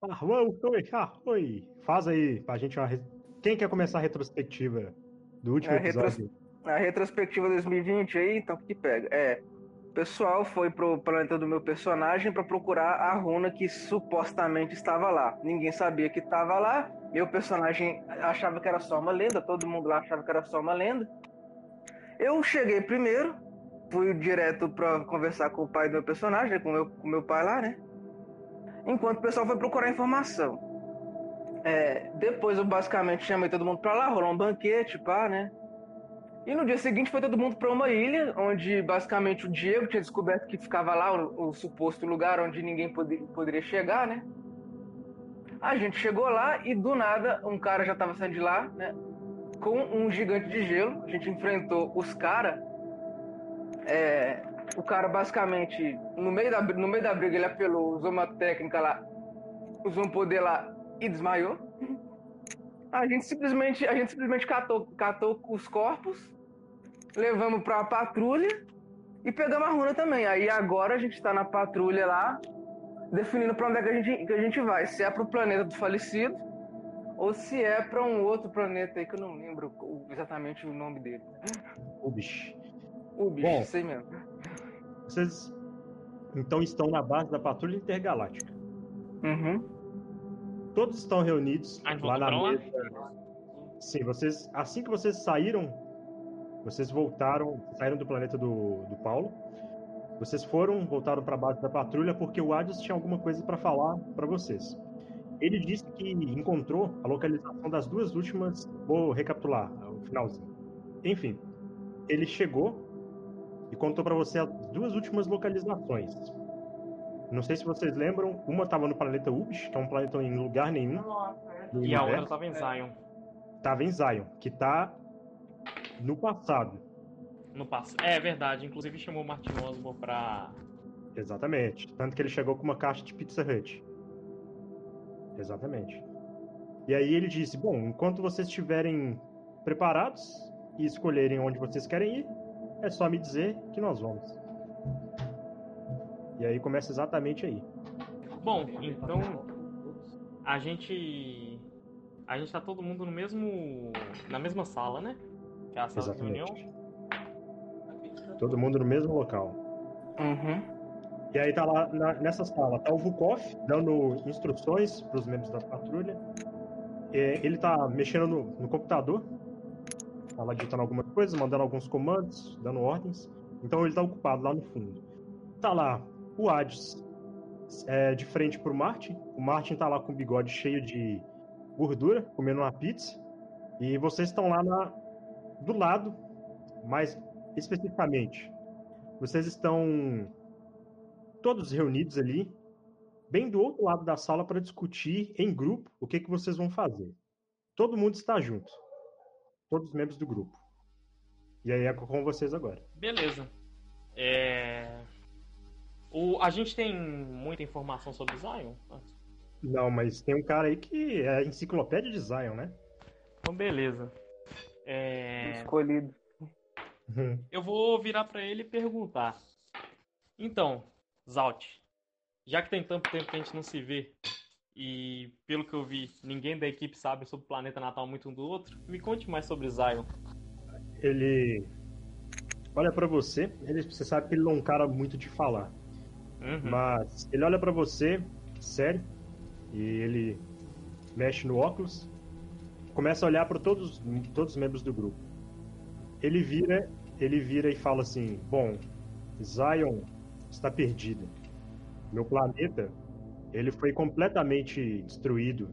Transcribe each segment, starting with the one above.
Oi, oi. Faz aí pra gente uma. Quem quer começar a retrospectiva do último retros- episódio? A retrospectiva 2020 aí, então o que pega? É, o pessoal foi pro planeta do meu personagem pra procurar a runa que supostamente estava lá. Ninguém sabia que estava lá. Meu personagem achava que era só uma lenda, todo mundo lá achava que era só uma lenda. Eu cheguei primeiro, fui direto pra conversar com o pai do meu personagem, com o meu, com o meu pai lá, né? Enquanto o pessoal foi procurar informação. É, depois eu basicamente chamei todo mundo pra lá, rolou um banquete, pá, né? E no dia seguinte foi todo mundo para uma ilha, onde basicamente o Diego tinha descoberto que ficava lá o, o suposto lugar onde ninguém pode- poderia chegar, né? A gente chegou lá e do nada um cara já estava saindo de lá, né? Com um gigante de gelo. A gente enfrentou os caras. É, o cara basicamente, no meio, da, no meio da briga, ele apelou, usou uma técnica lá, usou um poder lá e desmaiou. A gente simplesmente, a gente simplesmente catou, catou os corpos, levamos pra patrulha e pegamos a runa também. Aí agora a gente tá na patrulha lá, definindo pra onde é que a gente, que a gente vai. Se é pro planeta do falecido ou se é pra um outro planeta aí que eu não lembro exatamente o nome dele. O bicho, Bom. sei mesmo. Vocês então estão na base da Patrulha Intergaláctica. Uhum. Todos estão reunidos A gente lá voltou na mesa. Sim, vocês. Assim que vocês saíram, vocês voltaram, saíram do planeta do, do Paulo. Vocês foram, voltaram para a base da patrulha porque o Adios tinha alguma coisa para falar para vocês. Ele disse que encontrou a localização das duas últimas. Vou recapitular o finalzinho. Enfim, ele chegou e contou para você as duas últimas localizações. Não sei se vocês lembram, uma estava no planeta Ubish, que é um planeta em lugar nenhum. do E a outra universo tava em Zion. tava em Zion, que tá no passado. No passo. É verdade, inclusive chamou o Martin Osborn pra. Exatamente. Tanto que ele chegou com uma caixa de Pizza Hut. Exatamente. E aí ele disse: Bom, enquanto vocês estiverem preparados e escolherem onde vocês querem ir, é só me dizer que nós vamos. E aí começa exatamente aí. Bom, então. A gente. A gente tá todo mundo no mesmo. na mesma sala, né? Que é a sala de reunião. Exatamente. Todo mundo no mesmo local. Uhum. E aí tá lá na- nessa sala, tá o Vukov dando instruções para os membros da patrulha. É, ele tá mexendo no, no computador, tá lá digitando algumas coisas, mandando alguns comandos, dando ordens. Então ele tá ocupado lá no fundo. Tá lá o Hades é, de frente pro Martin. O Martin tá lá com o bigode cheio de gordura, comendo uma pizza. E vocês estão lá na- do lado, mais especificamente. Vocês estão todos reunidos ali, bem do outro lado da sala para discutir em grupo o que, que vocês vão fazer. Todo mundo está junto. Todos os membros do grupo. E aí é com vocês agora. Beleza. É. O, a gente tem muita informação sobre Zion? Não, mas tem um cara aí que é a enciclopédia de Zion, né? Então, beleza. É. Escolhido. Eu vou virar pra ele e perguntar. Então, Zalt, já que tem tanto tempo que a gente não se vê e pelo que eu vi, ninguém da equipe sabe sobre o planeta natal muito um do outro, me conte mais sobre Zion. Ele olha pra você, ele, você sabe que ele não é um cara muito de falar. Uhum. Mas ele olha pra você, sério, e ele mexe no óculos, começa a olhar para todos, todos os membros do grupo. Ele vira, ele vira e fala assim: "Bom, Zion está perdida. Meu planeta, ele foi completamente destruído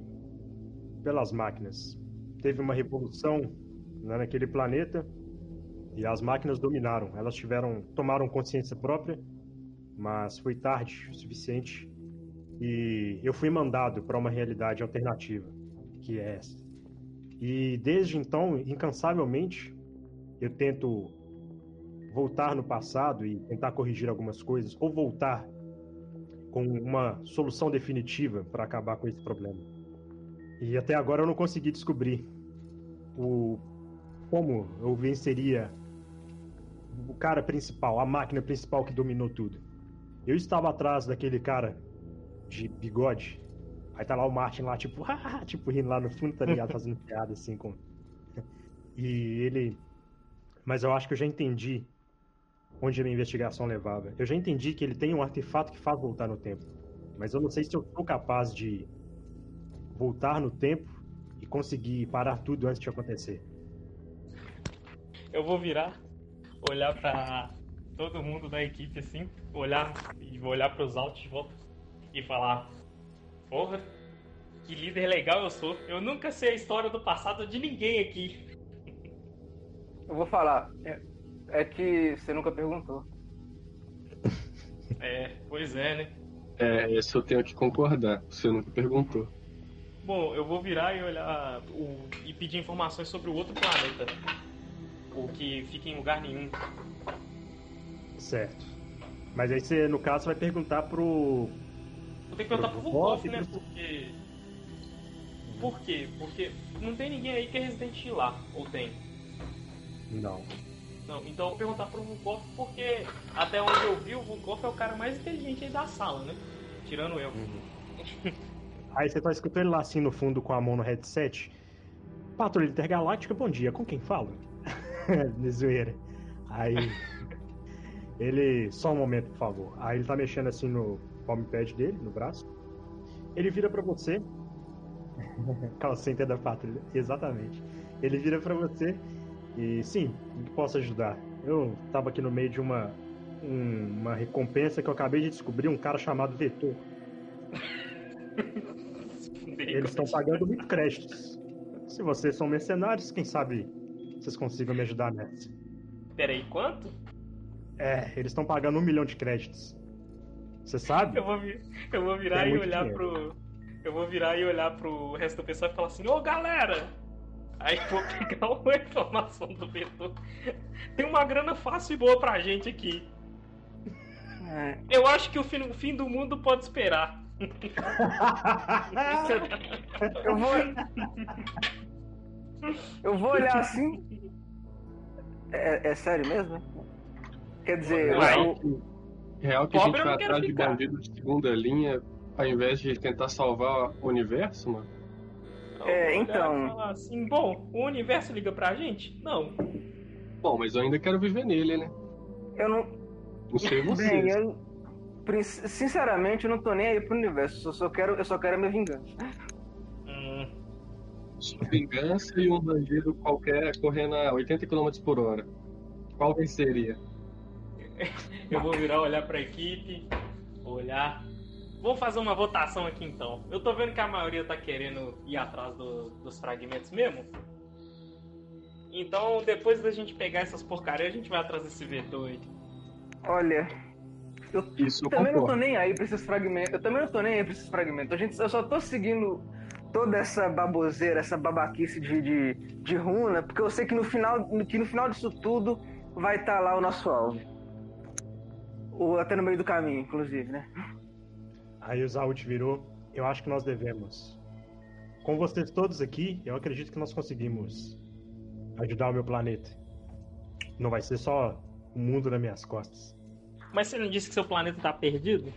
pelas máquinas. Teve uma revolução né, naquele planeta e as máquinas dominaram. Elas tiveram, tomaram consciência própria mas foi tarde o suficiente e eu fui mandado para uma realidade alternativa, que é essa. E desde então, incansavelmente, eu tento voltar no passado e tentar corrigir algumas coisas, ou voltar com uma solução definitiva para acabar com esse problema. E até agora eu não consegui descobrir o como eu venceria o cara principal, a máquina principal que dominou tudo. Eu estava atrás daquele cara de bigode Aí tá lá o Martin lá, tipo, tipo, rindo lá no fundo, tá ligado? Fazendo piada assim com. E ele. Mas eu acho que eu já entendi onde a minha investigação levava. Eu já entendi que ele tem um artefato que faz voltar no tempo. Mas eu não sei se eu sou capaz de voltar no tempo e conseguir parar tudo antes de acontecer. Eu vou virar, olhar para todo mundo da equipe assim, olhar e vou olhar para os altos de volta e falar: Porra, que líder legal eu sou. Eu nunca sei a história do passado de ninguém aqui. Eu vou falar. É, é que você nunca perguntou. É, pois é, né? É, isso eu tenho que concordar. Você nunca perguntou. Bom, eu vou virar e olhar o, e pedir informações sobre o outro planeta. O que fica em lugar nenhum. Certo. Mas aí você, no caso, vai perguntar pro. Vou ter que perguntar pro Volkov, né? Porque. Por quê? Porque não tem ninguém aí que é residente lá, ou tem? Não. Não, então eu vou perguntar pro Volkov porque até onde eu vi, o Volkov é o cara mais inteligente aí da sala, né? Tirando eu. Uhum. Aí você tá escutando ele lá assim no fundo com a mão no headset. Patrulha Intergaláctica, bom dia, com quem fala? zoeira. Aí. ele. Só um momento, por favor. Aí ele tá mexendo assim no palm pad dele, no braço. Ele vira para você. Call center da patrulha, exatamente. Ele vira para você e sim, posso ajudar. Eu tava aqui no meio de uma um, uma recompensa que eu acabei de descobrir, um cara chamado Vetor. Eles estão pagando muito créditos. Se vocês são mercenários, quem sabe vocês consigam me ajudar nessa. Peraí, quanto? É, eles estão pagando um milhão de créditos. Você sabe? Eu vou, eu vou virar e olhar dinheiro. pro. Eu vou virar e olhar pro resto do pessoal e falar assim, ô galera! Aí vou pegar uma informação do vetor. Tem uma grana fácil e boa pra gente aqui. É. Eu acho que o fim, o fim do mundo pode esperar. eu vou. Eu vou olhar assim. É, é sério mesmo? Quer dizer, o... real que a gente vai atrás de bandido de segunda linha ao invés de tentar salvar o universo, mano? É, então. Assim, bom, o universo liga pra gente? Não. Bom, mas eu ainda quero viver nele, né? Eu não. Não sei você. Bem, eu, sinceramente, eu não tô nem aí pro universo. Eu só quero, eu só quero a minha vingança. Hum. Sua vingança e um bandido qualquer correndo a 80 km por hora. Qual venceria? Eu vou virar, olhar pra equipe, olhar. Vamos fazer uma votação aqui então. Eu tô vendo que a maioria tá querendo ir atrás do, dos fragmentos mesmo. Então, depois da gente pegar essas porcarias, a gente vai atrás desse vetor aí. Olha, eu Isso também não tô nem aí pra esses fragmentos. Eu também não tô nem aí pra esses fragmentos. A gente, eu só tô seguindo toda essa baboseira, essa babaquice de, de, de runa, porque eu sei que no final, que no final disso tudo vai estar tá lá o nosso alvo. Ou até no meio do caminho, inclusive, né? Aí o Zaut virou. Eu acho que nós devemos. Com vocês todos aqui, eu acredito que nós conseguimos ajudar o meu planeta. Não vai ser só o mundo nas minhas costas. Mas você não disse que seu planeta tá perdido?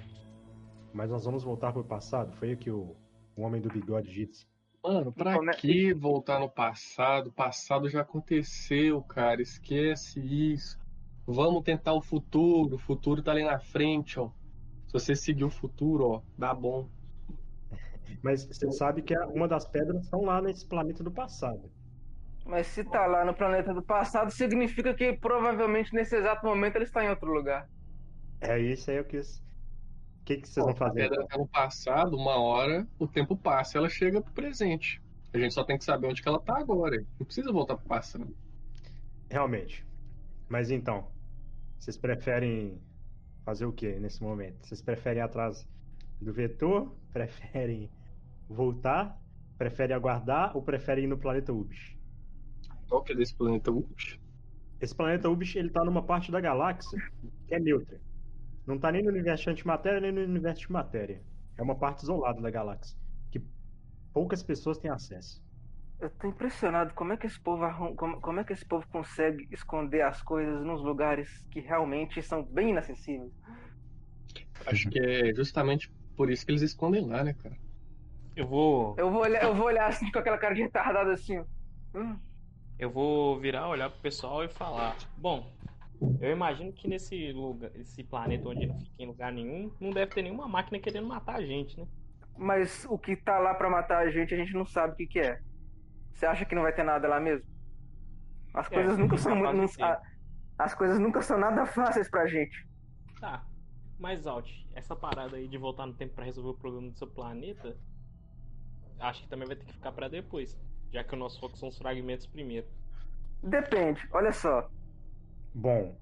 Mas nós vamos voltar pro passado. Foi o que o, o homem do bigode disse. Mano, pra Como que voltar no passado? O passado já aconteceu, cara. Esquece isso. Vamos tentar o futuro. O futuro tá ali na frente, ó. Se você seguir o futuro, ó, dá bom. Mas você sabe que uma das pedras estão lá nesse planeta do passado. Mas se tá lá no planeta do passado, significa que provavelmente nesse exato momento ele está em outro lugar. É isso aí eu quis. O que, que vocês vão fazer? A pedra tá no passado, uma hora, o tempo passa, ela chega pro presente. A gente só tem que saber onde que ela tá agora. Não precisa voltar pro passado. Realmente. Mas então, vocês preferem fazer o que nesse momento? Vocês preferem ir atrás do vetor? Preferem voltar? Preferem aguardar ou preferem ir no planeta Ubis? Qual que é desse planeta Ubis? Esse planeta Ubis ele tá numa parte da galáxia que é neutra. Não tá nem no universo de antimatéria, nem no universo de matéria. É uma parte isolada da galáxia. Que poucas pessoas têm acesso. Eu tô impressionado como é que esse povo arrum... como, como é que esse povo consegue esconder as coisas nos lugares que realmente são bem inacessíveis. Acho que é justamente por isso que eles escondem lá, né, cara? Eu vou. Eu vou olhar, eu vou olhar assim com aquela cara de retardado assim. Hum. Eu vou virar, olhar pro pessoal e falar. Bom, eu imagino que nesse lugar, esse planeta onde não fica em lugar nenhum, não deve ter nenhuma máquina querendo matar a gente, né? Mas o que tá lá pra matar a gente, a gente não sabe o que, que é. Você acha que não vai ter nada lá mesmo? As É, coisas nunca são muito. ter. a- As coisas nunca são nada fáceis pra gente. Tá. Mas, Alt, essa parada aí de voltar no tempo pra resolver o problema do seu planeta, acho que também vai ter que ficar pra depois. Já que o nosso foco são os fragmentos primeiro. Depende, olha só. Bom,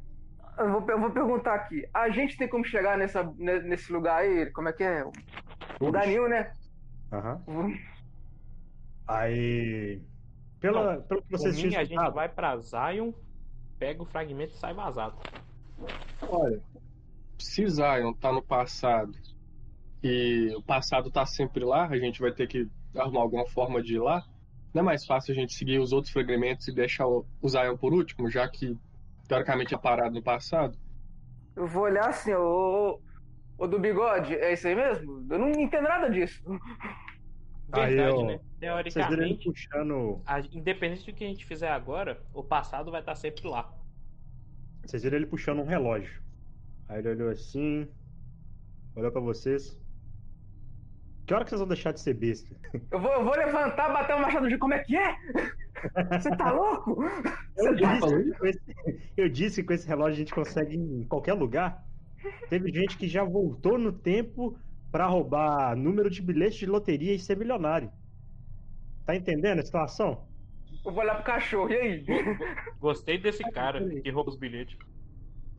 Eu vou, eu vou perguntar aqui. A gente tem como chegar nessa, ne- nesse lugar aí? Como é que é? Lugar nenhum, né? aham. Aí. Pela, pelo que Por vocês mim, tinham a gente vai pra Zion, pega o fragmento e sai vazado. Olha, se Zion tá no passado e o passado tá sempre lá, a gente vai ter que arrumar alguma forma de ir lá. Não é mais fácil a gente seguir os outros fragmentos e deixar o o Zion por último, já que teoricamente é parado no passado? Eu vou olhar assim, ô, ô, ô do bigode, é isso aí mesmo? Eu não entendo nada disso. Aí Verdade, né? vocês viram ele Teoricamente, puxando. a- independente do que a gente fizer agora, o passado vai estar sempre lá. Vocês viram ele puxando um relógio. Aí ele olhou assim. Olhou pra vocês. Que hora que vocês vão deixar de ser besta? Eu vou, eu vou levantar, bater o machado de como é que é? Você tá louco? Eu Você tá... disse, esse, eu disse que com esse relógio a gente consegue ir em qualquer lugar. Teve gente que já voltou no tempo pra roubar número de bilhetes de loteria e ser milionário. Tá entendendo a situação? Eu vou olhar pro cachorro, e aí? Gostei desse cara que rouba os bilhetes.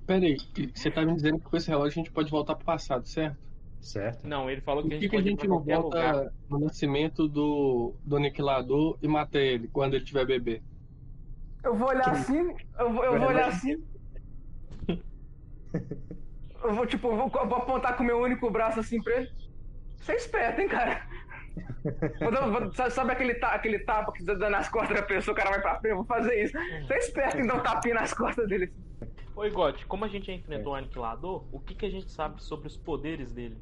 Pera aí, você tá me dizendo que com esse relógio a gente pode voltar pro passado, certo? Certo. Não, ele falou que a que, gente que a gente pra não qualquer lugar. volta no nascimento do, do aniquilador e mata ele quando ele tiver bebê? Eu vou olhar assim, eu vou, eu vou olhar assim. Eu vou, tipo, eu vou, vou apontar com o meu único braço assim pra ele. Você é esperto, hein, cara? Vou dar- vou- sabe, aquele, ta- aquele tapa que dá nas costas da pessoa, o cara vai pra frente? Eu vou fazer isso. Você é esperto em dar um tapinha nas costas dele. Oi, God, como a gente já enfrentou o Aniquilador, o que, que a gente sabe sobre os poderes dele?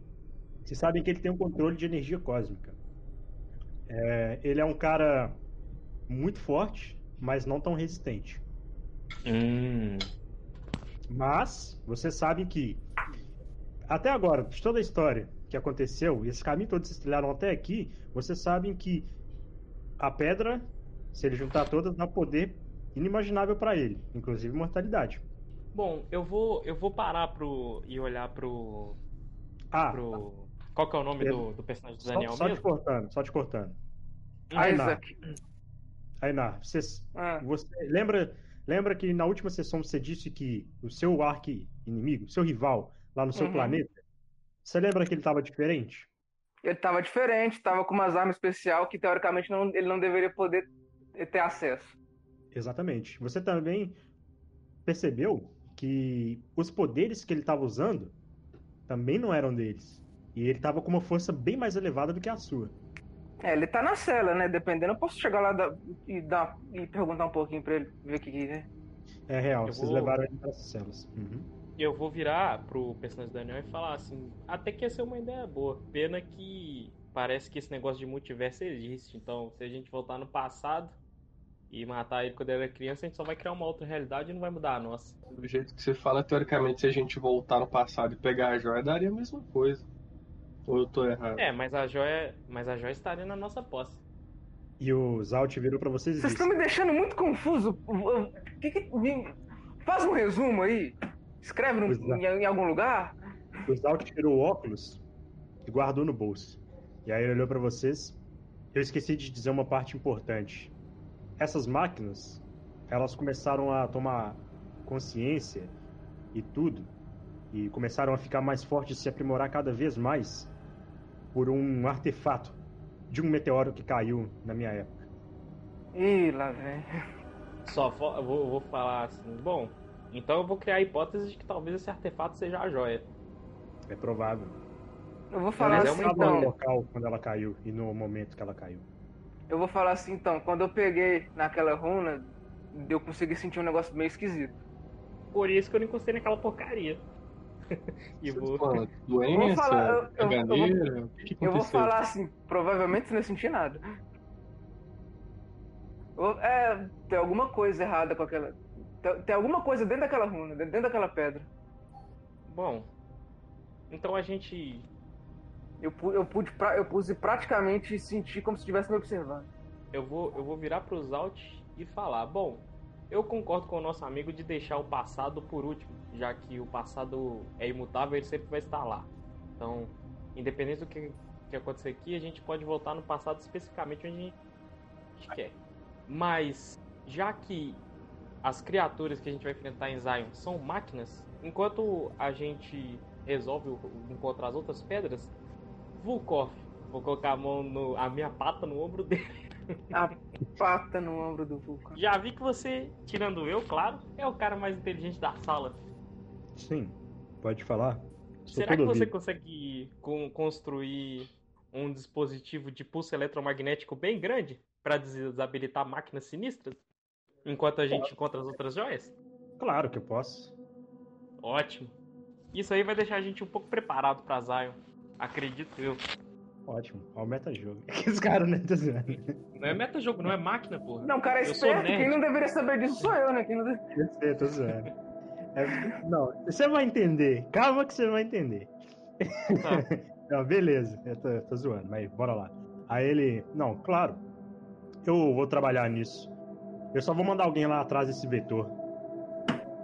Vocês sabem que ele tem um controle de energia cósmica. É, ele é um cara muito forte, mas não tão resistente. Hum. Mas vocês sabem que até agora, de toda a história que aconteceu, e esse caminho todo que vocês trilharam até aqui, vocês sabem que a pedra, se ele juntar todas, dá poder inimaginável para ele, inclusive mortalidade. Bom, eu vou eu vou parar pro e olhar pro Ah, pro qual que é o nome do, do personagem do só, Daniel só te mesmo? cortando, só te cortando. Hum, Ai, Isaac. Ainar, vocês Ah, Você lembra, lembra que na última sessão você disse que o seu arqui-inimigo, seu rival, lá no seu Uhum. planeta, você lembra que ele estava diferente? ele tava diferente, tava com umas armas especial que teoricamente não- ele não deveria poder ter acesso. Exatamente. Você também percebeu que os poderes que ele estava usando também não eram deles. E ele estava com uma força bem mais elevada do que a sua. É, ele tá na cela, né? Dependendo, eu posso chegar lá da- e, dar, e perguntar um pouquinho pra ele, ver o que, que é. É real, Eu vocês vou- levaram ele para essas celas. Uhum. Eu vou virar pro personagem do Daniel e falar assim, até que ia ser uma ideia boa. Pena que parece que esse negócio de multiverso existe. Então, se a gente voltar no passado e matar ele quando ele era criança, a gente só vai criar uma outra realidade e não vai mudar a nossa. Do jeito que você fala, teoricamente, se a gente voltar no passado e pegar a joia, daria a mesma coisa. Ou eu tô errado? É, mas a joia, mas a joia estaria na nossa posse. E o Zalt virou para vocês e Vocês estão me deixando muito confuso. Que que- me- Faz um resumo aí. Escreve no- é. em, em algum lugar. O Zalt tirou o óculos e guardou no bolso. E aí ele olhou para vocês. Eu esqueci de dizer uma parte importante. Essas máquinas, elas começaram a tomar consciência e tudo, e começaram a ficar mais fortes e se aprimorar cada vez mais por um artefato de um meteoro que caiu na minha época. Ih, lá vem. Só vou, vou falar assim, bom, então eu vou criar a hipótese de que talvez esse artefato seja a joia. É provável. Eu vou falar Mas é assim estava no então. local quando ela caiu e no momento que ela caiu. Eu vou falar assim então. Quando eu peguei naquela runa, eu consegui sentir um negócio meio esquisito. Por isso que eu não encostei naquela porcaria. e vou. Doença, falar, eu- eu- caganeira, o que, que Eu vou falar assim, provavelmente você não senti nada. É, tem alguma coisa errada com aquela. Tem, tem alguma coisa dentro daquela runa, dentro daquela pedra. Bom. Então a gente. Eu, eu pude, eu pude praticamente sentir como se estivesse me observando. Eu vou, eu vou virar pros Alt e falar. Bom, eu concordo com o nosso amigo de deixar o passado por último, já que o passado é imutável, ele sempre vai estar lá. Então, independente do que, que acontecer aqui, a gente pode voltar no passado especificamente onde a gente, quer. Mas, já que as criaturas que a gente vai enfrentar em Zion são máquinas, enquanto a gente resolve encontrar as outras pedras, Vulkov, vou colocar a mão no, a minha pata no ombro dele. A pata no ombro do vulcão. Já vi que você, tirando eu, claro, é o cara mais inteligente da sala. Sim, pode falar. Sou Será que todo você ouvido. consegue con- construir um dispositivo de pulso eletromagnético bem grande para desabilitar máquinas sinistras? Enquanto a gente encontra as outras joias? Claro que eu posso. Ótimo. Isso aí vai deixar a gente um pouco preparado pra Zion. Acredito eu. Ótimo. Aumenta jogo. Esse cara, né? Tô zoando. Não é metajogo, não é máquina, porra. Não, o cara é Eu esperto. Quem não deveria saber disso sou eu, né? Quem não de- Eu sei, tô zoando. É- não, você vai entender. Calma que você vai entender. Tá. Não, beleza. Eu tô, tô zoando, mas bora lá. Aí ele. Não, claro. Eu vou trabalhar nisso. Eu só vou mandar alguém lá atrás desse vetor.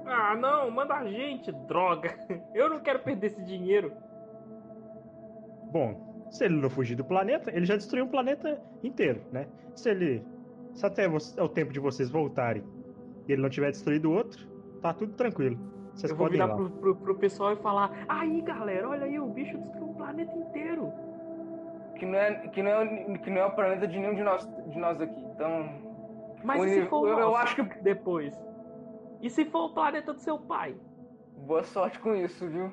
Ah, não, manda a gente, droga. Eu não quero perder esse dinheiro. Bom, se ele não fugir do planeta, ele já destruiu o planeta inteiro, né? Se ele. Se até é o tempo de vocês voltarem e ele não tiver destruído o outro, tá tudo tranquilo. Vocês eu vou podem ir virar lá. pro, pro, pro pessoal e falar: Aí galera, olha aí, o bicho destruiu o planeta inteiro. que não é que não é que não é o planeta de nenhum de nós de nós aqui. Então, Mas O e se for o eu- eu acho que- depois? E se for o planeta do seu pai? boa sorte com isso, viu?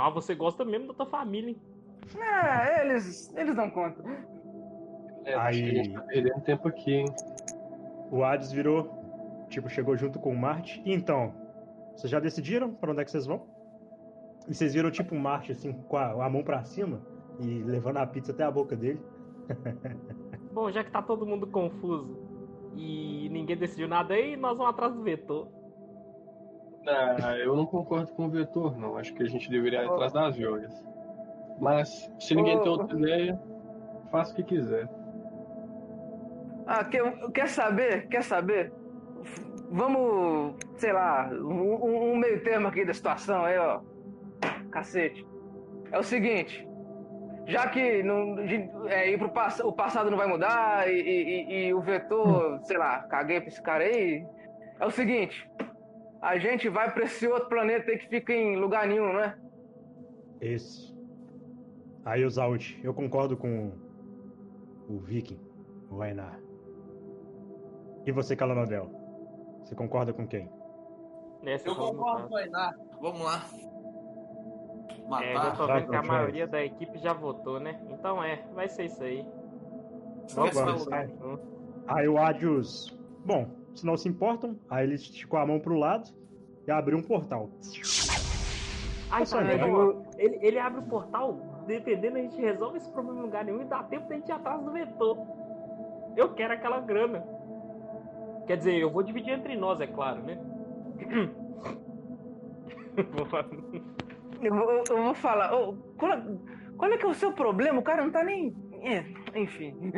Não, você gosta mesmo da tua família, hein? É, eles eles dão conta. É, que a gente Aí- tá perdendo tempo aqui, hein? O Hades virou, tipo, chegou junto com o Marte. E então, vocês já decidiram pra onde é que vocês vão? E vocês viram, tipo, um Marte, assim, com a, a mão pra cima e levando a pizza até a boca dele. Bom, já que tá todo mundo confuso e ninguém decidiu nada aí, nós vamos atrás do vetor. Ah, eu não concordo com o vetor, não. Acho que a gente deveria ir atrás das joias. Mas, se ninguém Ô. tem outra ideia, faça o que quiser. Ah, quer, quer saber? Quer saber? Vamos, sei lá, um, um- meio termo aqui da situação aí, ó. Cacete. É o seguinte. Já que não, é, ir pro pass- o passado não vai mudar e, e- e- e o vetor, sei lá, caguei pra esse cara aí. É o seguinte. A gente vai pra esse outro planeta aí que fica em lugar nenhum, né? Esse. Aí, os Zalt, eu concordo com o Viking, o Ainar. E você, Calanodel? Você concorda com quem? Nessa Eu concordo lá. com o Ainar. Vamos lá. É, já Matar. tô vendo que a maioria da equipe já votou, né? Então é, vai ser isso aí. Vamos vai. nenhum. Aí o Adios. Bom, se não se importam, aí ele esticou a mão pro lado e abriu um portal. Ai, Nossa, tá? Ele, ele abre o portal, dependendo, a gente resolve esse problema em lugar nenhum e dá tempo da gente ir atrás do vetor. Eu quero aquela grana. Quer dizer, eu vou dividir entre nós, é claro, né? Eu, vou- eu vou falar. ô, qual, é, qual é que é o seu problema? O cara não tá nem. é, enfim.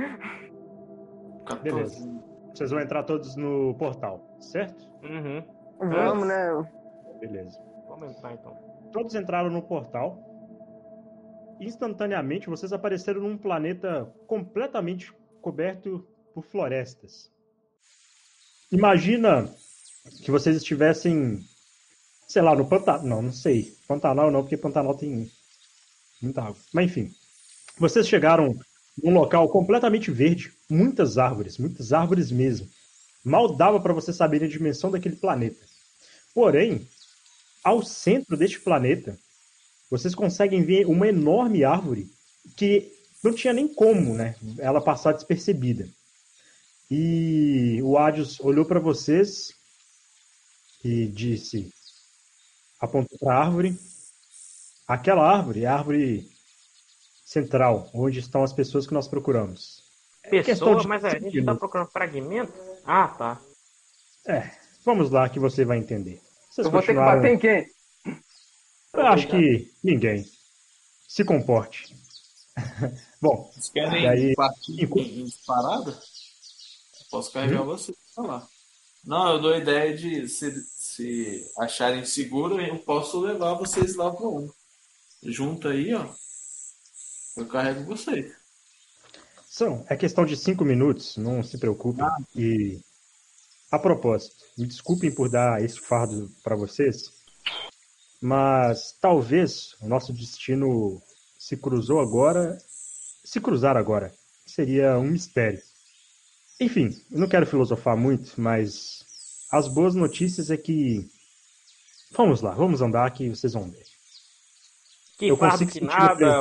14. Beleza. Vocês vão entrar todos no portal, certo? uhum. Vamos, né? Beleza. Vamos entrar então. Todos entraram no portal. Instantaneamente, vocês apareceram num planeta completamente coberto por florestas. Imagina que vocês estivessem, sei lá, no Pantanal. Não, não sei. Pantanal não, porque Pantanal tem muita água. Mas enfim. Vocês chegaram num local completamente verde, muitas árvores, muitas árvores mesmo. Mal dava para vocês saberem a dimensão daquele planeta. Porém, ao centro deste planeta, vocês conseguem ver uma enorme árvore que não tinha nem como, né, ela passar despercebida. E o Adios olhou para vocês e disse: apontou para a árvore. Aquela árvore é a árvore central, onde estão as pessoas que nós procuramos. É Pessoa, mas a gente está procurando fragmento? Ah, tá. É, vamos lá que você vai entender. Vocês Eu vou continuaram... ter que bater em quem? Eu acho que ninguém. Se comporte. Bom, Vocês querem aí... partir em disparada? Posso carregar hum? você pra lá. Não, eu dou a ideia de se, se acharem seguro, eu posso levar vocês lá para um. Junto aí, ó. Eu carrego vocês. São, é questão de cinco minutos, não se preocupem. Ah. E a propósito, me desculpem por dar esse fardo para vocês, mas talvez o nosso destino se cruzou agora, se cruzar agora, seria um mistério. Enfim, eu não quero filosofar muito, mas as boas notícias é que vamos lá, vamos andar que vocês vão ver. Que eu fardo que nada.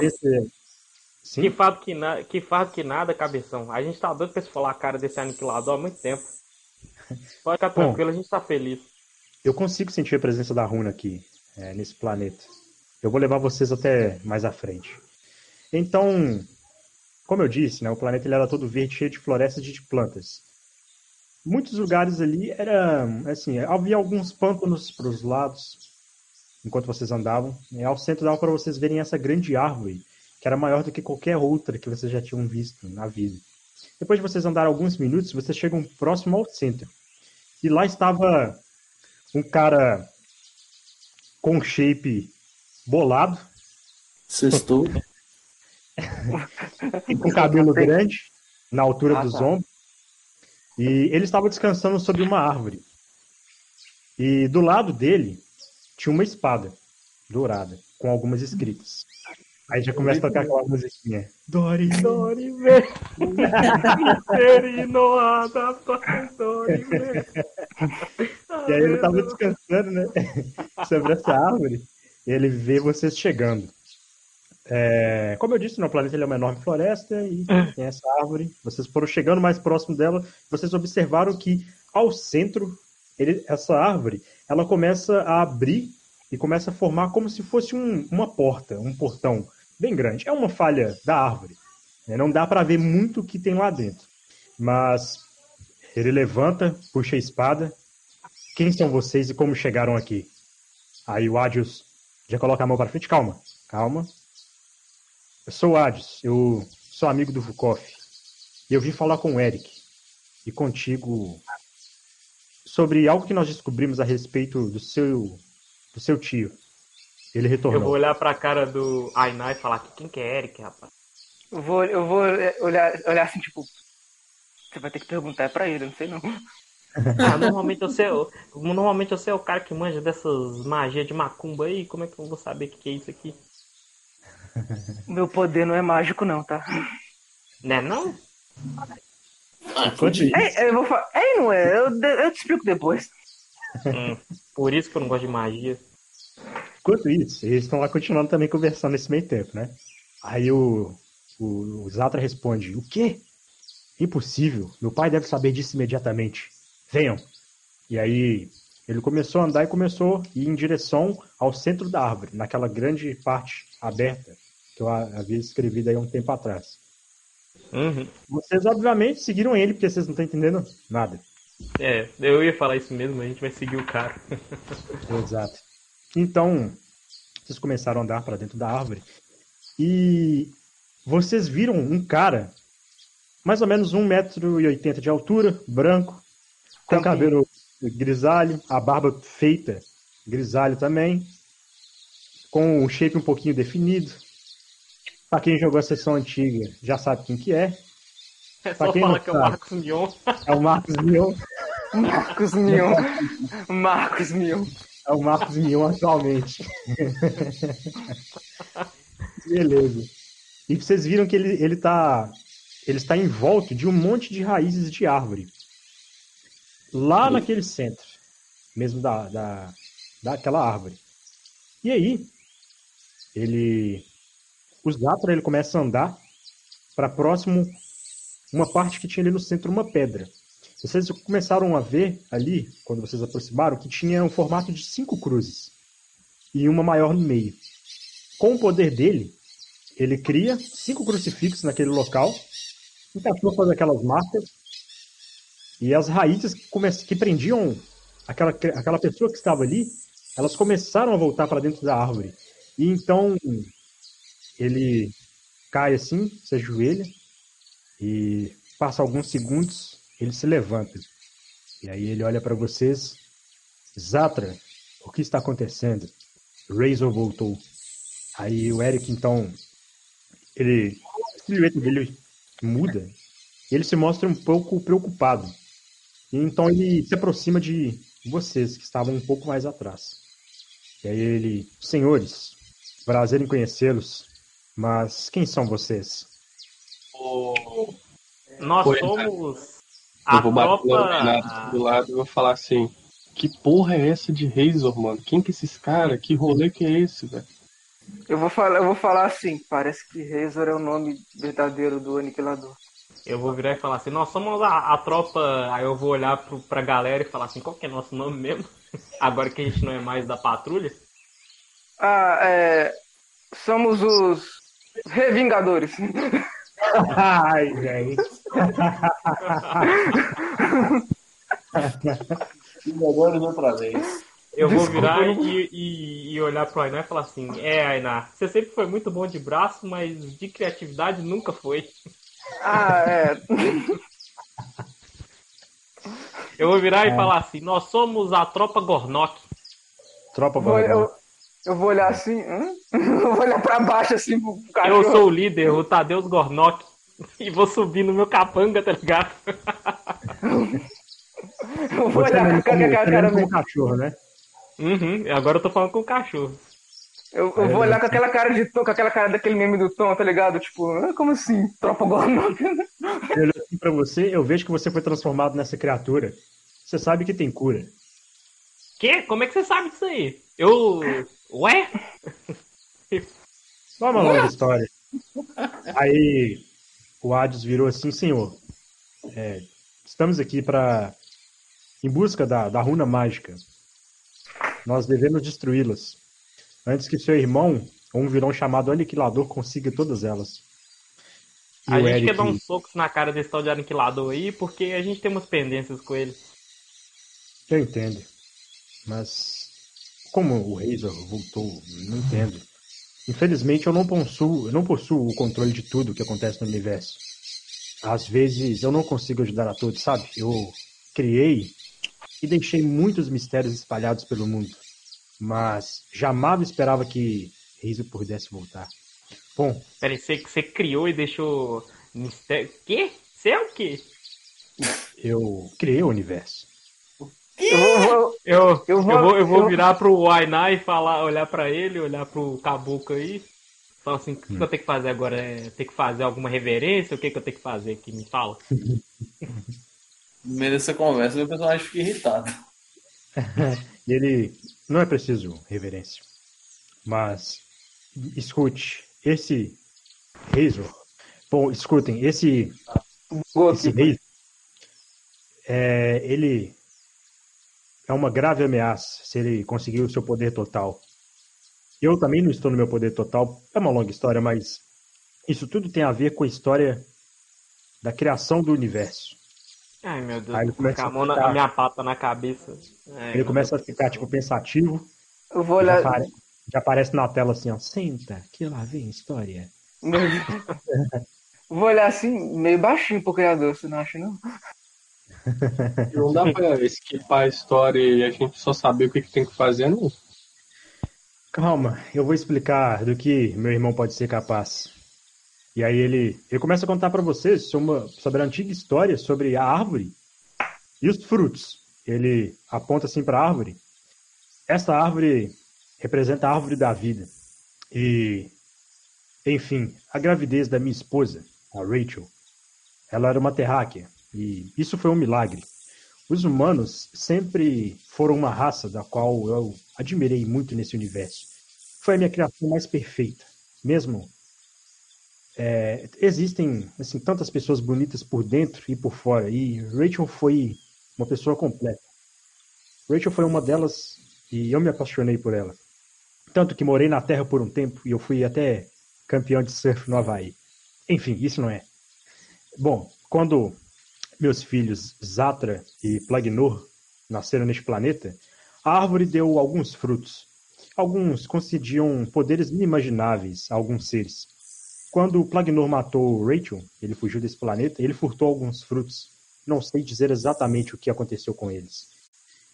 Que fardo que, na... que fardo que nada, cabeção. A gente tá doido pra se falar a cara desse aniquilador há muito tempo. Pode ficar tranquilo, a gente tá feliz. Eu consigo sentir a presença da runa aqui, é, nesse planeta. Eu vou levar vocês até mais à frente. Então, como eu disse, né, o planeta ele era todo verde, cheio de florestas de plantas. Muitos lugares ali era assim, havia alguns pântanos para os lados, enquanto vocês andavam. E ao centro dava para vocês verem essa grande árvore, que era maior do que qualquer outra que vocês já tinham visto na vida. Depois de vocês andarem alguns minutos, vocês chegam próximo ao centro. E lá estava um cara com um shape bolado. Sextou. e com cabelo grande, na altura ah, dos tá. ombros. E ele estava descansando sobre uma árvore. E do lado dele tinha uma espada dourada, com algumas escritas. Aí já começa a tocar aquela musiquinha. Dori, Dori, vem. Dori, E aí ele tava descansando, né? Sobre essa árvore. E ele vê vocês chegando. É, como eu disse, no planeta ele é uma enorme floresta e tem essa árvore. Vocês foram chegando mais próximo dela, vocês observaram que ao centro, ele, essa árvore, ela começa a abrir e começa a formar como se fosse um, uma porta, um portão bem grande. É uma falha da árvore. Né? Não dá para ver muito o que tem lá dentro. Mas ele levanta, puxa a espada. Quem são vocês e como chegaram aqui? Aí o Adius já coloca a mão para frente. Calma, calma. Eu sou o Adius, eu sou amigo do Vukov. E eu vim falar com o Eric e contigo sobre algo que nós descobrimos a respeito do seu do seu tio. Ele retornou. Eu vou olhar pra cara do Ainá e falar que quem que é Eric, rapaz? Eu vou, eu vou olhar, olhar assim, tipo. Você vai ter que perguntar pra ele, eu não sei não. Ah, normalmente eu sei, normalmente eu sei o cara que manja dessas magias de macumba aí, como é que eu vou saber o que, que é isso aqui? Meu poder não é mágico não, tá? Né não? Ah, é, eu vou falar. É, não é, eu, eu te explico depois. Hum, por isso que eu não gosto de magia. Enquanto isso, eles estão lá continuando também conversando nesse meio tempo, né? Aí o, o, o Zatra responde: O quê? Impossível. Meu pai deve saber disso imediatamente. Venham. E aí ele começou a andar e começou a ir em direção ao centro da árvore, naquela grande parte aberta que eu havia escrevido aí um tempo atrás. Uhum. Vocês, obviamente, seguiram ele, porque vocês não estão entendendo nada. É, eu ia falar isso mesmo, a gente vai seguir o cara. Exato. Então, vocês começaram a andar para dentro da árvore e vocês viram um cara, mais ou menos 1,80m de altura, branco, com cabelo grisalho, a barba feita grisalho também, com o shape um pouquinho definido. Para quem jogou a sessão antiga, já sabe quem que é. É só falar que é o Marcos Mion. É o Marcos Mion. Marcos Mion. Marcos Mion. É o Marcos Mion atualmente. Beleza. E vocês viram que ele, ele, tá, ele está em volta de um monte de raízes de árvore. Lá e... naquele centro, mesmo da, da, daquela árvore. E aí, ele. O Zatra ele começa a andar para próximo uma parte que tinha ali no centro uma pedra. Vocês começaram a ver ali, quando vocês aproximaram, que tinha um formato de cinco cruzes. e uma maior no meio. Com o poder dele, ele cria cinco crucifixos naquele local, encaixou todas aquelas marcas, e as raízes que, que prendiam aquela, aquela pessoa que estava ali, elas começaram a voltar para dentro da árvore. E então ele cai assim, se ajoelha, e passa alguns segundos, ele se levanta. E aí ele olha para vocês. Zatra, o que está acontecendo? Razor voltou. Aí o Eric, então, ele. A silhueta dele muda. E ele se mostra um pouco preocupado. E então ele se aproxima de vocês, que estavam um pouco mais atrás. E aí ele. Senhores, prazer em conhecê-los. Mas quem são vocês? O... Nós pois somos a eu vou tropa... do lado e vou falar assim: Que porra é essa de Razor, mano? Quem que é esses caras? Que rolê que é esse, velho? Eu vou falar, eu vou falar assim, parece que Razor é o nome verdadeiro do aniquilador. Eu vou virar e falar assim, nós somos a, a tropa. Aí eu vou olhar pro, pra galera e falar assim, qual que é nosso nome mesmo? Agora que a gente não é mais da patrulha. Ah, é. Somos os Revingadores. Ai, gente. Vingadores outra vez. Eu vou virar e, e, e, olhar pro Ainá e falar assim: É, Ainá, você sempre foi muito bom de braço, mas de criatividade nunca foi. Ah, é. Eu vou virar é. e falar assim: Nós somos a tropa Gornok. Tropa Gornok. Eu, eu vou olhar assim, hum? eu vou olhar pra baixo assim pro cachorro. Eu sou o líder, o Tadeusz Gornok. E vou subir no meu capanga, tá ligado? eu vou olhar com aquela cara com o cachorro, né? Uhum, agora eu tô falando com o cachorro. Eu, eu vou olhar com aquela cara de tom, com aquela cara daquele meme do Tom, tá ligado? Tipo, ah, como assim? Tropa Gornok? Eu olho assim pra você, eu vejo que você foi transformado nessa criatura. Você sabe que tem cura. Quê? Como é que você sabe disso aí? Eu. Ué? É uma longa história. Aí o Hades virou assim, senhor. É, estamos aqui para em busca da, da runa mágica. Nós devemos destruí-las antes que seu irmão ou um vilão chamado Aniquilador consiga todas elas. E a gente Eric... quer dar uns socos na cara desse tal de Aniquilador aí, porque a gente tem umas pendências com ele. Eu entendo. Mas como o Razor voltou, não entendo. Infelizmente eu não possuo, eu não possuo o controle de tudo que acontece no universo. Às vezes eu não consigo ajudar a todos, sabe? Eu criei e deixei muitos mistérios espalhados pelo mundo. Mas jamais esperava que Razor pudesse voltar. Bom. Peraí, você, você criou e deixou mistério. Quê? Você é o quê? Eu criei o universo. Eu vou, eu, eu, vou, eu vou, eu vou virar pro Ainá e falar, olhar pra ele, olhar pro caboclo aí. Falar assim, o que, hum. que eu tenho que fazer agora? É, ter que fazer alguma reverência? O que, que eu tenho que fazer aqui? Me fala. No meio dessa conversa, o personagem fica irritado. e ele. Não é preciso reverência. Mas. Escute, esse. Razor. Bom, escutem, esse. Esse Razor. É, ele é uma grave ameaça se ele conseguir o seu poder total. Eu também não estou no meu poder total, é uma longa história, mas isso tudo tem a ver com a história da criação do universo. Ai meu Deus, Aí ele começa a, ficar... a minha pata na cabeça. Ai, ele começa Deus a ficar tipo pensativo. Eu vou olhar. Já, apare... já, aparece na tela assim, ó. Senta, que lá vem a história. vou olhar assim, meio baixinho pro criador, você não acha, não? Não dá pra esquipar a história e a gente só saber o que, que tem que fazer, não. Calma, eu vou explicar do que meu irmão pode ser capaz. E aí ele, ele começa a contar para vocês sobre, uma, sobre a antiga história sobre a árvore e os frutos. Ele aponta assim para a árvore. Essa árvore representa a árvore da vida. E, enfim, a gravidez da minha esposa, a Rachel, ela era uma terráquea. E isso foi um milagre. Os humanos sempre foram uma raça da qual eu admirei muito nesse universo. Foi a minha criação mais perfeita. Mesmo é, existem assim tantas pessoas bonitas por dentro e por fora e Rachel foi uma pessoa completa. Rachel foi uma delas e eu me apaixonei por ela. Tanto que morei na Terra por um tempo e eu fui até campeão de surf no Havaí. Enfim, isso não é. Bom, quando meus filhos Zatra e Plagnor nasceram neste planeta, a árvore deu alguns frutos. Alguns concediam poderes inimagináveis a alguns seres. Quando Plagnor matou Rachel, ele fugiu desse planeta, ele furtou alguns frutos. Não sei dizer exatamente o que aconteceu com eles.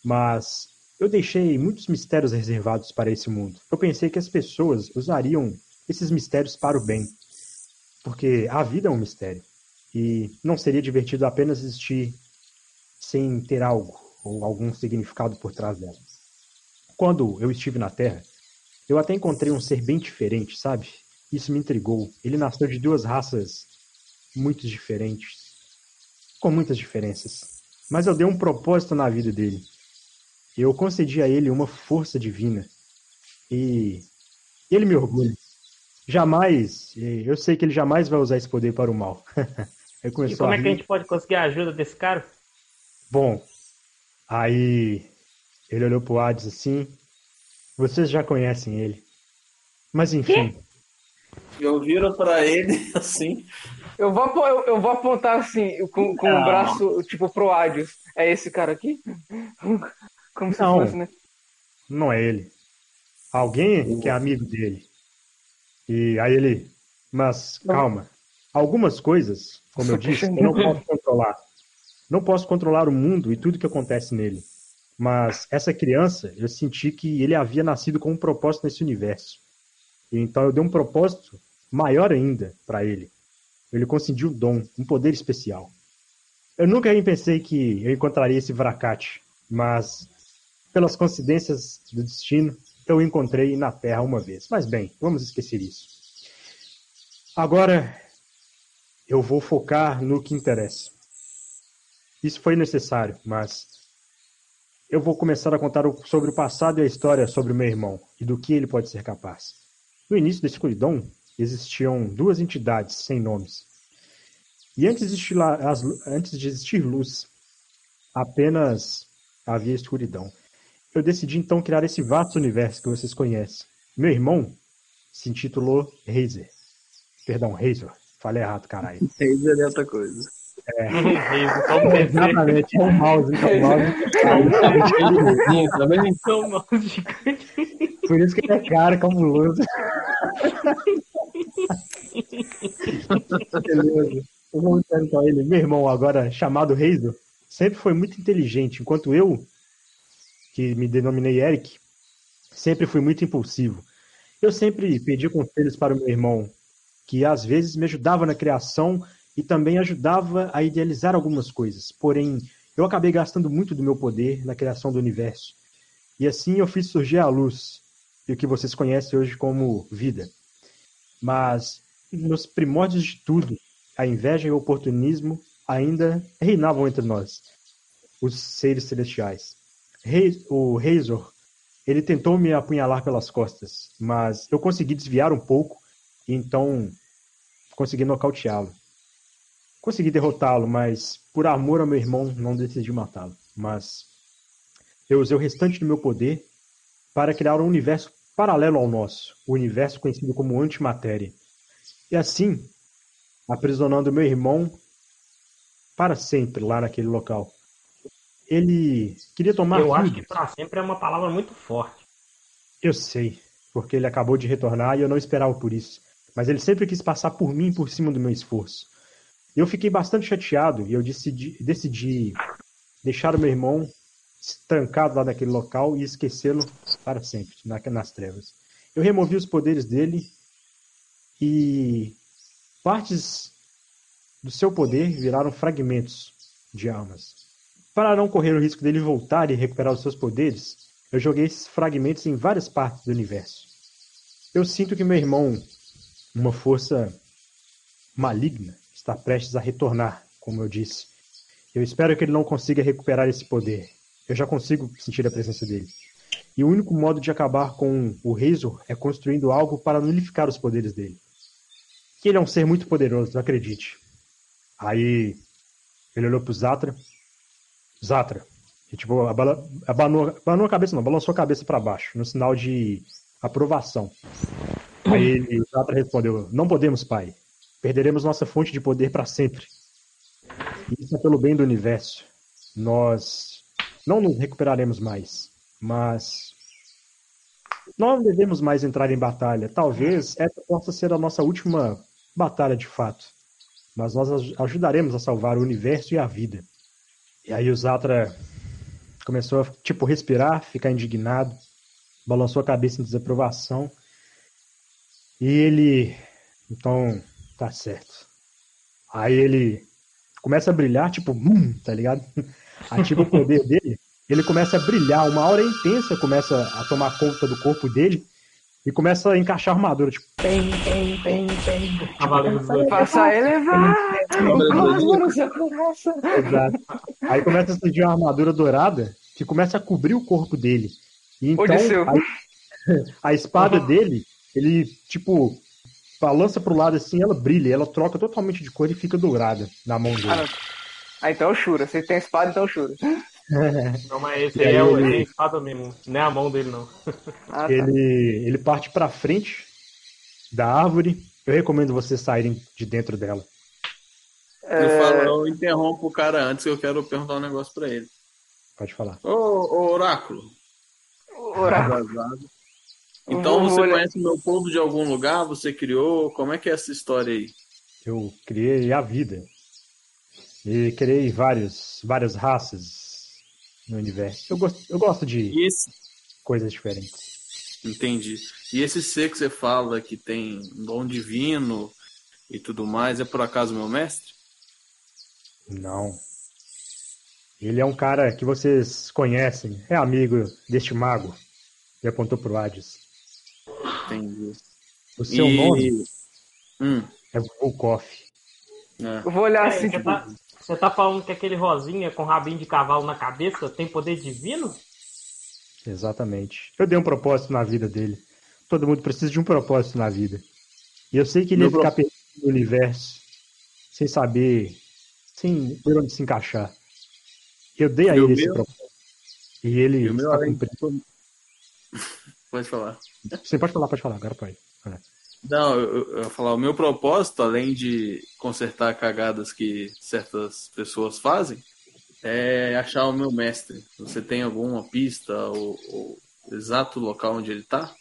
Mas eu deixei muitos mistérios reservados para esse mundo. Eu pensei que as pessoas usariam esses mistérios para o bem. Porque a vida é um mistério. E não seria divertido apenas existir sem ter algo ou algum significado por trás dela. Quando eu estive na Terra, eu até encontrei um ser bem diferente, sabe? Isso me intrigou. Ele nasceu de duas raças muito diferentes, com muitas diferenças. Mas eu dei um propósito na vida dele. Eu concedi a ele uma força divina. E ele me orgulha. Jamais, eu sei que ele jamais vai usar esse poder para o mal. e como é que a gente pode conseguir a ajuda desse cara? Bom, aí ele olhou pro Hades assim. Vocês já conhecem ele. Mas enfim. Eu viro para ele assim. Eu vou, eu, eu vou apontar assim, com, com o braço, tipo, pro Hades. É esse cara aqui? Como se não, fosse, né? Não é ele. Alguém que é amigo dele. E aí ele. Mas calma. Algumas coisas, como eu disse, eu não posso controlar. Não posso controlar o mundo e tudo que acontece nele. Mas essa criança, eu senti que ele havia nascido com um propósito nesse universo. Então eu dei um propósito maior ainda para ele. Ele conseguiu um dom, um poder especial. Eu nunca pensei que eu encontraria esse Vracate, mas pelas coincidências do destino, eu o encontrei na Terra uma vez. Mas bem, vamos esquecer isso. Agora eu vou focar no que interessa. Isso foi necessário, mas eu vou começar a contar sobre o passado e a história sobre o meu irmão e do que ele pode ser capaz. No início da escuridão, existiam duas entidades sem nomes. E antes de existir, as, antes de existir luz, apenas havia escuridão. Eu decidi então criar esse vasto universo que vocês conhecem. Meu irmão se intitulou Razer. Perdão, Razor. Falei errado, caralho. Razer é outra coisa. É. é exatamente, é um mouse, é um mouse. também. É um mouse gigante. Por isso que ele é caro, cabuloso. Beleza. Eu vou perguntar ele. Meu irmão, agora chamado Razor, sempre foi muito inteligente, enquanto eu, que me denominei Eric, sempre fui muito impulsivo. Eu sempre pedi conselhos para o meu irmão, que às vezes me ajudava na criação e também ajudava a idealizar algumas coisas. Porém, eu acabei gastando muito do meu poder na criação do universo. E assim eu fiz surgir a luz, e o que vocês conhecem hoje como vida. Mas, nos primórdios de tudo, a inveja e o oportunismo ainda reinavam entre nós, os seres celestiais. O Razor, ele tentou me apunhalar pelas costas, mas eu consegui desviar um pouco e então consegui nocauteá-lo. Consegui derrotá-lo, mas por amor ao meu irmão não decidi matá-lo. Mas eu usei o restante do meu poder para criar um universo paralelo ao nosso, o universo conhecido como antimatéria. E assim, aprisionando meu irmão para sempre lá naquele local. Ele queria tomar. Eu acho que para sempre é uma palavra muito forte. Eu sei, porque ele acabou de retornar e eu não esperava por isso. Mas ele sempre quis passar por mim por cima do meu esforço. Eu fiquei bastante chateado e eu decidi, decidi deixar o meu irmão trancado lá naquele local e esquecê-lo para sempre, nas trevas. Eu removi os poderes dele e partes do seu poder viraram fragmentos de almas. Para não correr o risco dele voltar e recuperar os seus poderes, eu joguei esses fragmentos em várias partes do universo. Eu sinto que meu irmão, uma força maligna, está prestes a retornar, como eu disse. Eu espero que ele não consiga recuperar esse poder. Eu já consigo sentir a presença dele. E o único modo de acabar com o Razor é construindo algo para nulificar os poderes dele. Que ele é um ser muito poderoso, acredite. Aí ele olhou pro Zatra. Zatra. E tipo, abanou, abanou a cabeça, não, balançou a cabeça para baixo, no sinal de aprovação. Aí ele Zatra respondeu: Não podemos, pai. Perderemos nossa fonte de poder para sempre. Isso é pelo bem do universo. Nós não nos recuperaremos mais, mas não devemos mais entrar em batalha. Talvez essa possa ser a nossa última batalha de fato. Mas nós ajudaremos a salvar o universo e a vida. E aí o Zatra começou a, tipo, respirar, ficar indignado, balançou a cabeça em desaprovação. E ele. Então, tá certo. Aí ele começa a brilhar, tipo, hum, tá ligado? Ativa o poder dele. Ele começa a brilhar, uma aura intensa começa a tomar conta do corpo dele e começa a encaixar a armadura, tipo, pem, pem, pem, pem. Passa a elevar! Exato. Aí começa a surgir uma armadura dourada que começa a cobrir o corpo dele. E então, a, a espada dele, ele, tipo, balança pro lado assim, ela brilha, ela troca totalmente de cor e fica dourada na mão dele. Ah, ah então Shura. Você tem espada, então Shura. Não, mas esse aí, é, o, ele... é a espada mesmo, não é a mão dele, não. Ah, tá. ele, ele parte pra frente da árvore. Eu recomendo vocês saírem de dentro dela. É... Eu, falo, eu interrompo o cara antes, eu quero perguntar um negócio pra ele. Pode falar. Ô, ô Oráculo. Oráculo. Então você conhece o meu povo de algum lugar? Você criou? Como é que é essa história aí? Eu criei a vida. E criei vários, várias raças no universo. Eu gosto, eu gosto de esse... coisas diferentes. Entendi. E esse ser que você fala que tem um dom divino e tudo mais, é por acaso meu mestre? Não. Ele é um cara que vocês conhecem, é amigo deste mago. Ele apontou pro Hades. Entendi. O seu e... nome hum. é Volkov. É. Eu vou olhar é, assim, você, tipo... tá, você tá falando que aquele rosinha com rabinho de cavalo na cabeça tem poder divino? Exatamente. Eu dei um propósito na vida dele. Todo mundo precisa de um propósito na vida. E eu sei que ele Meu ia ficar perdido no universo, sem saber, sem ver onde se encaixar. Eu dei a ele esse propósito. E ele e está cumprindo. Pode falar. Você pode falar, pode falar, agora pode. É. Não, eu, eu ia falar, o meu propósito, além de consertar cagadas que certas pessoas fazem, é achar o meu mestre. Você tem alguma pista ou, ou exato local onde ele está?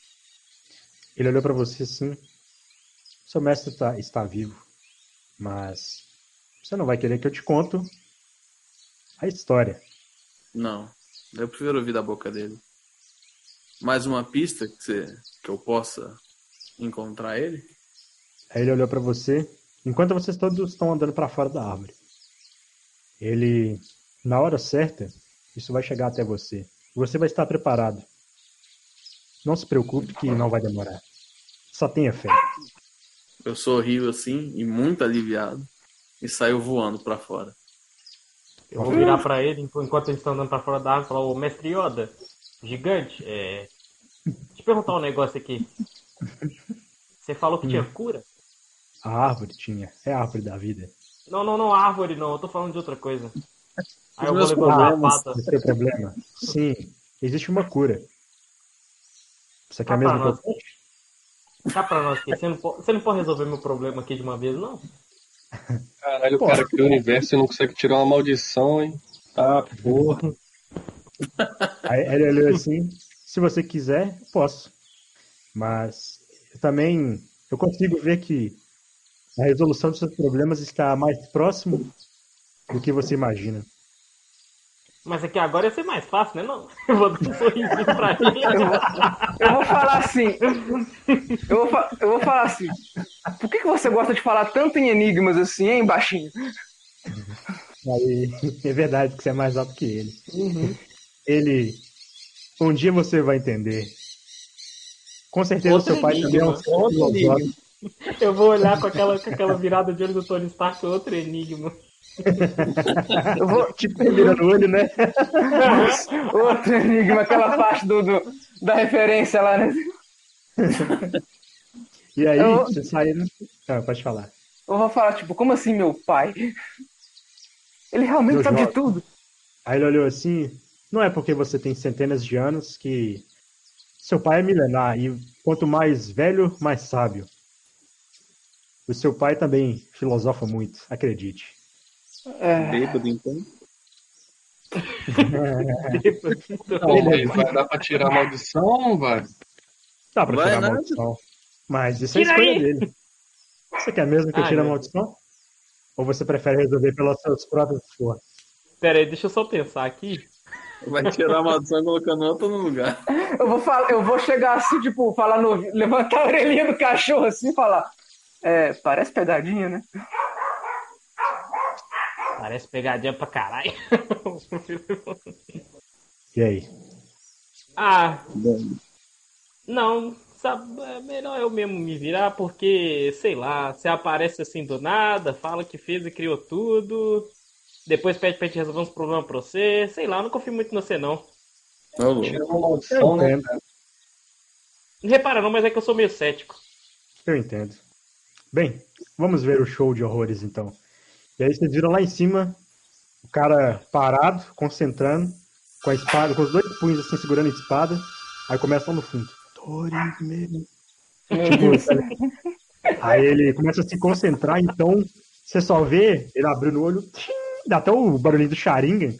Ele olhou para você assim. Seu mestre tá, está vivo, mas você não vai querer que eu te conto a história. Não, eu prefiro ouvir da boca dele. Mais uma pista que, você, que eu possa encontrar ele? Aí ele olhou para você, enquanto vocês todos estão andando para fora da árvore. Ele, na hora certa, isso vai chegar até você. Você vai estar preparado. Não se preocupe que não vai demorar. Só tenha fé. Eu sorrio assim e muito aliviado e saio voando para fora. Eu vou virar para ele enquanto eles estão andando para fora da árvore e falar: Ô mestre Yoda, gigante, é. Deixa eu perguntar um negócio aqui. Você falou que hum. tinha cura? A árvore tinha. É a árvore da vida. Não, não, não, árvore não. Eu tô falando de outra coisa. Aí eu vou levantar a pata. Não problema. Sim, existe uma cura. Você quer tá mesmo que eu conte? Tá pra nós aqui. Você não, pode, você não pode resolver meu problema aqui de uma vez, não? Caralho, o cara criou o universo e não consegue tirar uma maldição, hein? Tá, porra. Aí ele olhou assim, se você quiser, posso. Mas eu também eu consigo ver que a resolução dos seus problemas está mais próximo do que você imagina. Mas aqui agora ia ser mais fácil, né? Não. Eu vou dar um sorrisinho pra ele. Eu vou, eu vou falar assim. Eu vou, eu vou falar assim. Por que, que você gosta de falar tanto em enigmas assim, hein, baixinho? Aí, é verdade que você é mais alto que ele. Uhum. Ele. Um dia você vai entender. Com certeza outro seu pai também é um. Eu vou olhar com aquela, com aquela virada de olho do Tony Stark, outro enigma. Eu vou, tipo, virando o olho, né? outro enigma, aquela parte do, do, da referência lá, né? E aí, eu... você sai. Ah, pode falar. Eu vou falar, tipo, como assim, meu pai? Ele realmente sabe de tudo. Aí ele olhou assim, não é porque você tem centenas de anos que Seu pai é milenar e quanto mais velho, mais sábio. O seu pai também filosofa muito, acredite. É... Bêbado, então? É. vai dar pra tirar a maldição, vai? Dá pra vai tirar a maldição. Mas isso é a escolha aí. dele. Você quer mesmo que eu tire a maldição? Ou você prefere resolver pelas suas próprias forças? Pera aí, deixa eu só pensar aqui. Vai tirar a maldição colocando outro no lugar. Eu vou, falar, eu vou chegar assim, tipo, falar no. levantar a orelhinha do cachorro assim e falar. É, parece pegadinha, né? Parece pegadinha pra caralho. E aí? Ah. Não, sabe, é melhor eu mesmo me virar, porque, sei lá, você aparece assim do nada, fala que fez e criou tudo, depois pede pra gente resolver uns problemas pra você, sei lá, eu não confio muito em você, não. Não, Tira uma maldição, né? Não repara não, mas é que eu sou meio cético. Eu entendo. Bem, vamos ver o show de horrores então. E aí vocês viram lá em cima o cara parado, concentrando, com a espada, com os dois punhos assim segurando a espada. Aí começa lá no fundo. Tipo, aí ele começa a se concentrar, então você só vê ele abrindo o olho, dá até o barulhinho do Sharingan.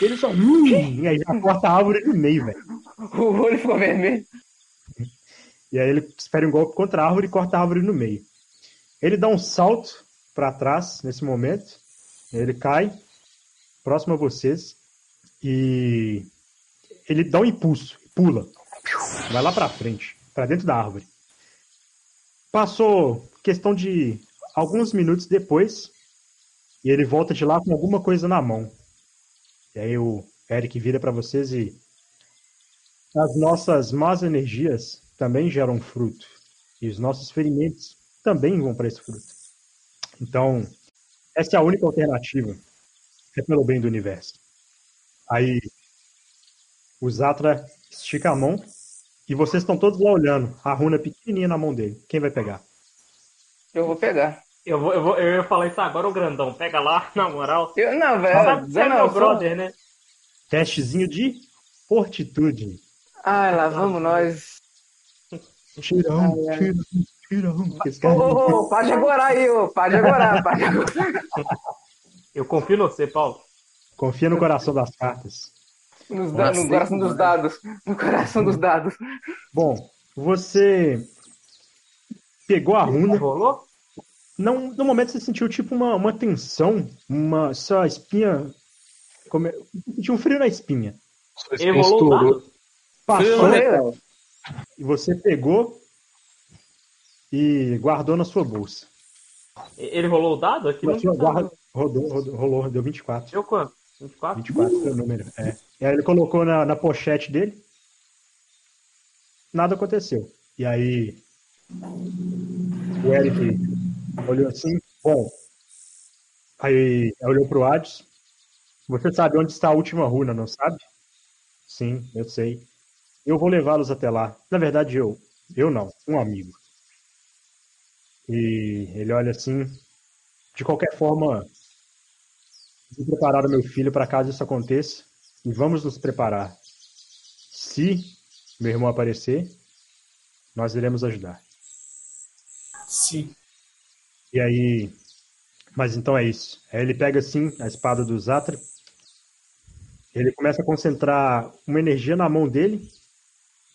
E ele só. e aí já corta a árvore no meio, velho. O olho ficou vermelho. E aí ele espera um golpe contra a árvore e corta a árvore no meio. Ele dá um salto para trás nesse momento. Ele cai próximo a vocês e ele dá um impulso, pula, vai lá para frente, para dentro da árvore. Passou questão de alguns minutos depois e ele volta de lá com alguma coisa na mão. E aí o Eric vira para vocês e as nossas más energias também geram fruto e os nossos ferimentos também vão para esse fruto. Então, essa é a única alternativa. É pelo bem do universo. Aí, o Zatra estica a mão e vocês estão todos lá olhando. A runa pequenininha na mão dele. Quem vai pegar? Eu vou pegar. Eu, vou, eu, vou, eu ia falar isso agora, o grandão. Pega lá, na moral. Eu, não, velho. Você é meu brother, né? Testezinho de fortitude. Ah, lá vamos nós. Tirão, tirão, Ô, ô, ô, pode agora aí, ô, pode agora, pode agora. Eu confio no você, Paulo. Confia no coração das cartas. Nos da, no coração dos dados. No coração dos dados. Bom, você pegou a runa. Rolou? Não, no momento você sentiu tipo uma, uma tensão, uma sua espinha. Como, tinha um frio na espinha. Ele rolou o dado? Passou, né? E você pegou e guardou na sua bolsa. Ele rolou o dado? Aqui não guarda, rodou, rodou, rolou, deu 24. Deu quanto? 24? 24 foi o número, é. E aí ele colocou na, na pochete dele. Nada aconteceu. E aí o Eric olhou assim, bom. Aí olhou pro Hades. Você sabe onde está a última runa, não sabe? Sim, eu sei. Eu vou levá-los até lá. Na verdade, eu. Eu não, um amigo. E ele olha assim, de qualquer forma, vou preparar o meu filho para caso isso aconteça e vamos nos preparar. Se meu irmão aparecer, nós iremos ajudar. Sim. E aí, mas então é isso. Aí ele pega assim a espada do Zatra, ele começa a concentrar uma energia na mão dele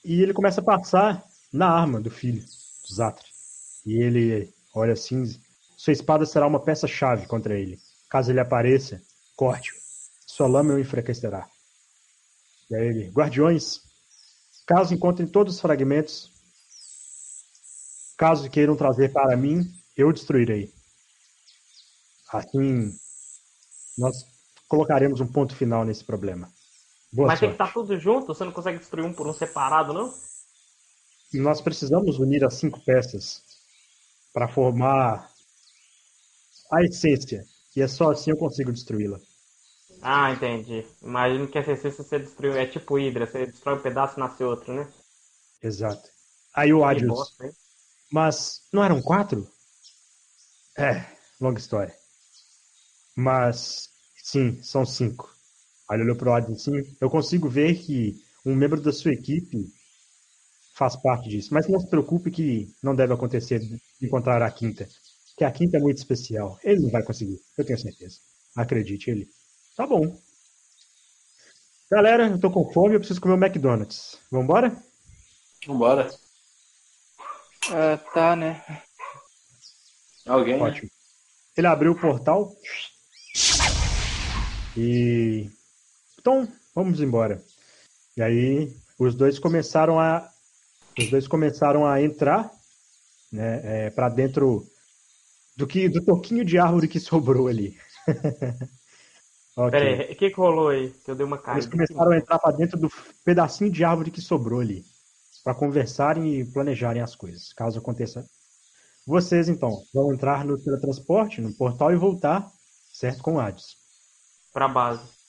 e ele começa a passar na arma do filho do Zatra. E ele olha assim: sua espada será uma peça-chave contra ele. Caso ele apareça, corte-o. Sua lama o enfraquecerá. E aí ele: Guardiões, caso encontrem todos os fragmentos, caso queiram trazer para mim, eu destruirei. Assim, nós colocaremos um ponto final nesse problema. Boa Mas sorte. tem que estar tudo junto? Você não consegue destruir um por um separado, não? Nós precisamos unir as cinco peças para formar a essência. E é só assim eu consigo destruí-la. Ah, entendi. Imagino que essa essência você destruiu. É tipo Hydra, você destrói um pedaço e nasce outro, né? Exato. Aí o Adios. Mas não eram quatro? É, longa história. Mas sim, são cinco. Aí ele olhou pro Adios assim. Eu consigo ver que um membro da sua equipe faz parte disso. Mas não se preocupe que não deve acontecer encontrar a quinta. Que a quinta é muito especial. Ele não vai conseguir, eu tenho certeza. Acredite, ele. Tá bom. Galera, eu tô com fome, eu preciso comer o um McDonald's. Vambora? Vambora. Uh, tá, né? Alguém? Né? Ótimo. Né? Ele abriu o portal. E. Então, vamos embora. E aí, os dois começaram a. Os dois começaram a entrar né, é, para dentro do que do toquinho de árvore que sobrou ali. okay. Pera aí, o que, que rolou aí? Que eu dei uma caída. Eles começaram a entrar para dentro do pedacinho de árvore que sobrou ali. para conversarem e planejarem as coisas, caso aconteça. Vocês, então, vão entrar no teletransporte, no portal e voltar, certo? Com o Hades. Pra base.